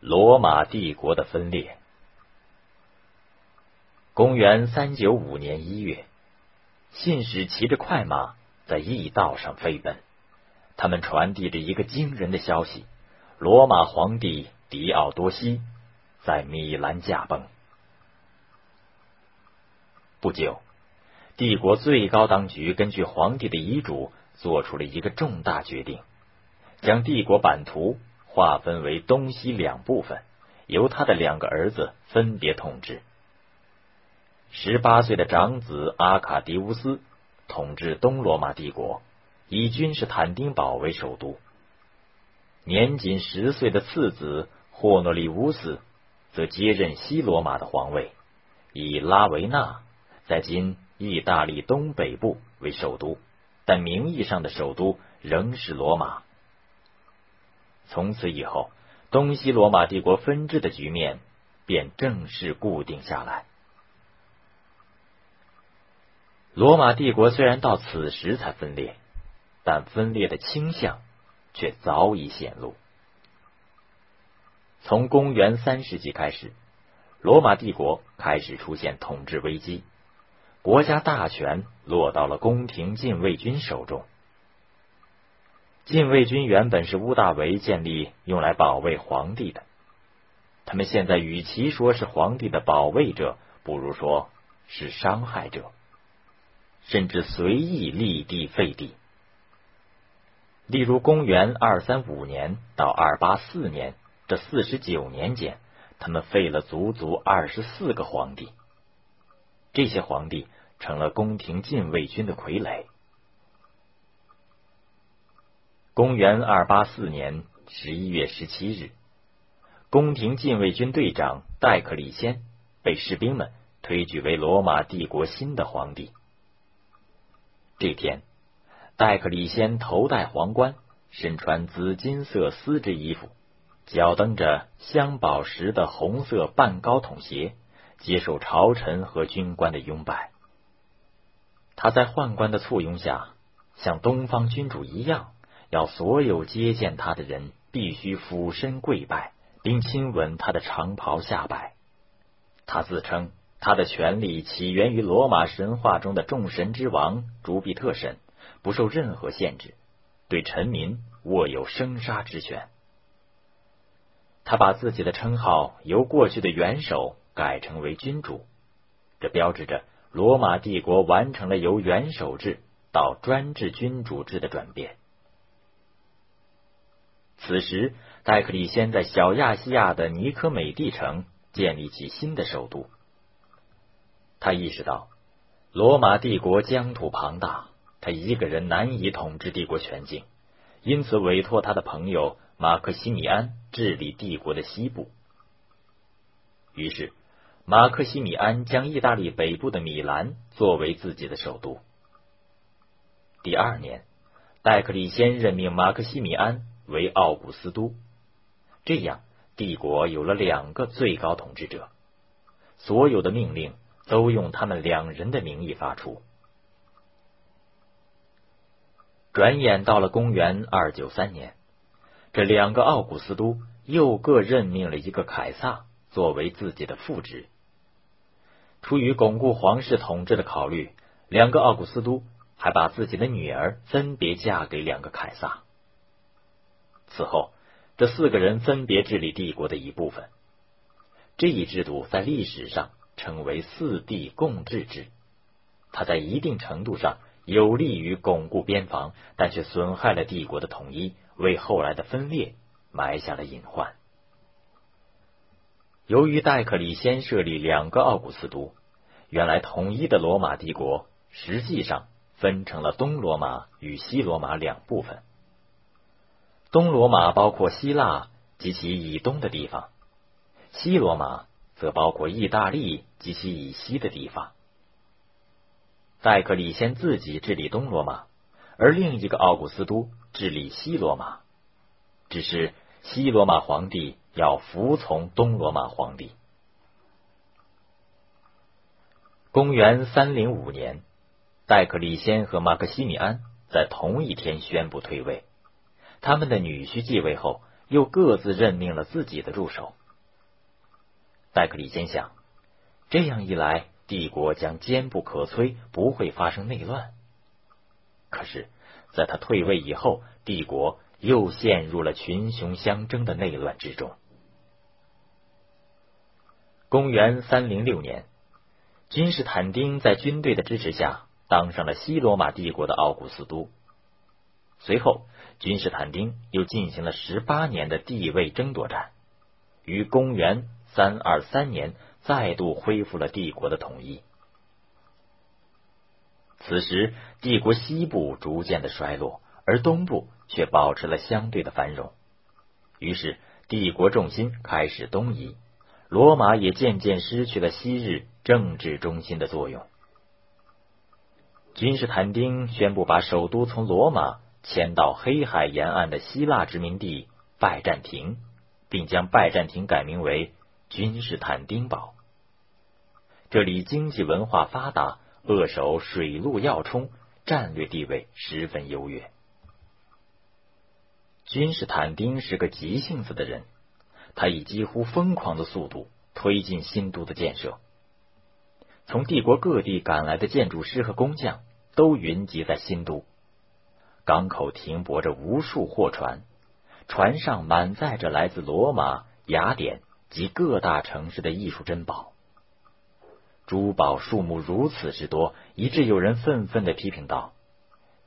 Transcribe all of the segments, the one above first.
罗马帝国的分裂。公元三九五年一月，信使骑着快马在驿道上飞奔，他们传递着一个惊人的消息：罗马皇帝狄奥多西在米兰驾崩。不久，帝国最高当局根据皇帝的遗嘱，做出了一个重大决定，将帝国版图划分为东西两部分，由他的两个儿子分别统治。十八岁的长子阿卡迪乌斯统治东罗马帝国，以君士坦丁堡为首都。年仅十岁的次子霍诺利乌斯则接任西罗马的皇位，以拉维纳在今意大利东北部为首都，但名义上的首都仍是罗马。从此以后，东西罗马帝国分治的局面便正式固定下来。罗马帝国虽然到此时才分裂，但分裂的倾向却早已显露。从公元三世纪开始，罗马帝国开始出现统治危机，国家大权落到了宫廷禁卫军手中。禁卫军原本是屋大维建立用来保卫皇帝的，他们现在与其说是皇帝的保卫者，不如说是伤害者。甚至随意立地废地。例如，公元二三五年到二八四年这四十九年间，他们废了足足二十四个皇帝。这些皇帝成了宫廷禁卫军的傀儡。公元二八四年十一月十七日，宫廷禁卫军队长戴克里先被士兵们推举为罗马帝国新的皇帝。这天，戴克里先头戴皇冠，身穿紫金色丝质衣服，脚蹬着镶宝石的红色半高筒鞋，接受朝臣和军官的拥拜。他在宦官的簇拥下，像东方君主一样，要所有接见他的人必须俯身跪拜，并亲吻他的长袍下摆。他自称。他的权力起源于罗马神话中的众神之王朱庇特神，不受任何限制，对臣民握有生杀之权。他把自己的称号由过去的元首改成为君主，这标志着罗马帝国完成了由元首制到专制君主制的转变。此时，戴克里先在小亚细亚的尼科美蒂城建立起新的首都。他意识到，罗马帝国疆土庞大，他一个人难以统治帝国全境，因此委托他的朋友马克西米安治理帝国的西部。于是，马克西米安将意大利北部的米兰作为自己的首都。第二年，戴克里先任命马克西米安为奥古斯都，这样帝国有了两个最高统治者，所有的命令。都用他们两人的名义发出。转眼到了公元二九三年，这两个奥古斯都又各任命了一个凯撒作为自己的副职。出于巩固皇室统治的考虑，两个奥古斯都还把自己的女儿分别嫁给两个凯撒。此后，这四个人分别治理帝国的一部分。这一制度在历史上。称为四帝共治制，它在一定程度上有利于巩固边防，但却损害了帝国的统一，为后来的分裂埋下了隐患。由于戴克里先设立两个奥古斯都，原来统一的罗马帝国实际上分成了东罗马与西罗马两部分。东罗马包括希腊及其以东的地方，西罗马。则包括意大利及其以西的地方。戴克里先自己治理东罗马，而另一个奥古斯都治理西罗马。只是西罗马皇帝要服从东罗马皇帝。公元三零五年，戴克里先和马克西米安在同一天宣布退位。他们的女婿继位后，又各自任命了自己的助手。戴克里先想，这样一来，帝国将坚不可摧，不会发生内乱。可是，在他退位以后，帝国又陷入了群雄相争的内乱之中。公元三零六年，君士坦丁在军队的支持下当上了西罗马帝国的奥古斯都。随后，君士坦丁又进行了十八年的地位争夺战，于公元三二三年再度恢复了帝国的统一。此时，帝国西部逐渐的衰落，而东部却保持了相对的繁荣。于是，帝国重心开始东移，罗马也渐渐失去了昔日政治中心的作用。君士坦丁宣布把首都从罗马。迁到黑海沿岸的希腊殖民地拜占庭，并将拜占庭改名为君士坦丁堡。这里经济文化发达，扼守水陆要冲，战略地位十分优越。君士坦丁是个急性子的人，他以几乎疯狂的速度推进新都的建设。从帝国各地赶来的建筑师和工匠都云集在新都。港口停泊着无数货船，船上满载着来自罗马、雅典及各大城市的艺术珍宝。珠宝数目如此之多，以致有人愤愤的批评道：“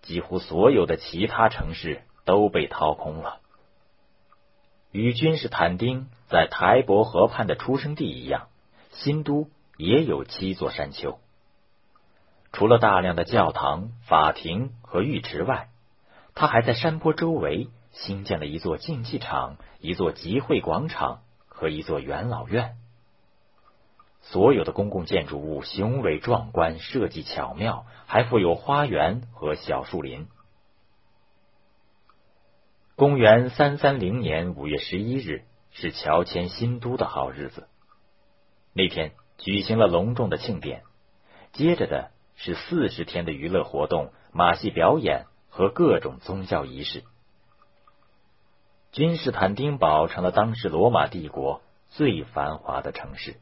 几乎所有的其他城市都被掏空了。”与君士坦丁在台伯河畔的出生地一样，新都也有七座山丘。除了大量的教堂、法庭和浴池外，他还在山坡周围新建了一座竞技场、一座集会广场和一座元老院。所有的公共建筑物雄伟壮观，设计巧妙，还附有花园和小树林。公元三三零年五月十一日是乔迁新都的好日子。那天举行了隆重的庆典，接着的是四十天的娱乐活动、马戏表演。和各种宗教仪式，君士坦丁堡成了当时罗马帝国最繁华的城市。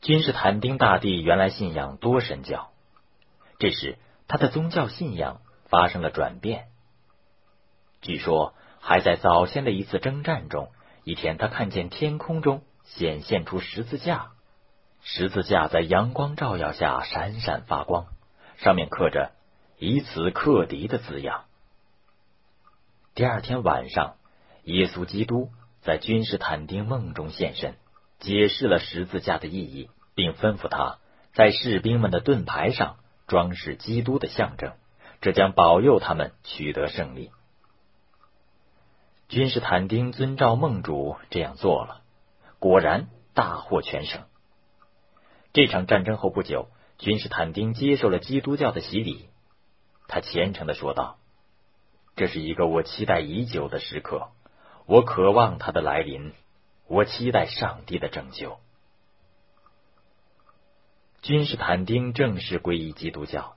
君士坦丁大帝原来信仰多神教，这时他的宗教信仰发生了转变。据说，还在早先的一次征战中，一天他看见天空中显现出十字架，十字架在阳光照耀下闪闪发光。上面刻着“以此克敌”的字样。第二天晚上，耶稣基督在君士坦丁梦中现身，解释了十字架的意义，并吩咐他在士兵们的盾牌上装饰基督的象征，这将保佑他们取得胜利。君士坦丁遵照梦主这样做了，果然大获全胜。这场战争后不久。君士坦丁接受了基督教的洗礼，他虔诚的说道：“这是一个我期待已久的时刻，我渴望他的来临，我期待上帝的拯救。”君士坦丁正式皈依基督教，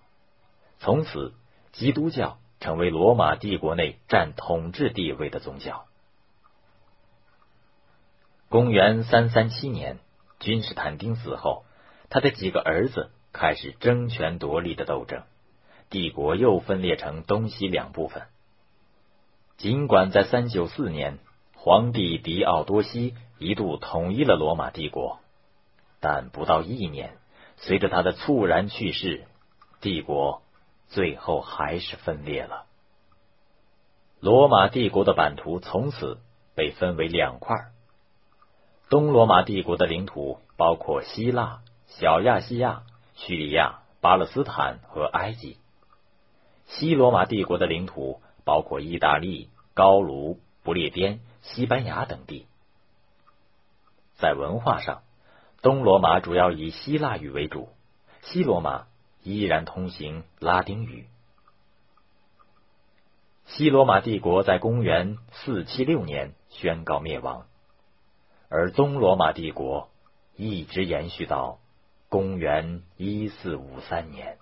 从此基督教成为罗马帝国内占统治地位的宗教。公元三三七年，君士坦丁死后，他的几个儿子。开始争权夺利的斗争，帝国又分裂成东西两部分。尽管在三九四年，皇帝狄奥多西一度统一了罗马帝国，但不到一年，随着他的猝然去世，帝国最后还是分裂了。罗马帝国的版图从此被分为两块：东罗马帝国的领土包括希腊、小亚细亚。叙利亚、巴勒斯坦和埃及，西罗马帝国的领土包括意大利、高卢、不列颠、西班牙等地。在文化上，东罗马主要以希腊语为主，西罗马依然通行拉丁语。西罗马帝国在公元四七六年宣告灭亡，而东罗马帝国一直延续到。公元一四五三年。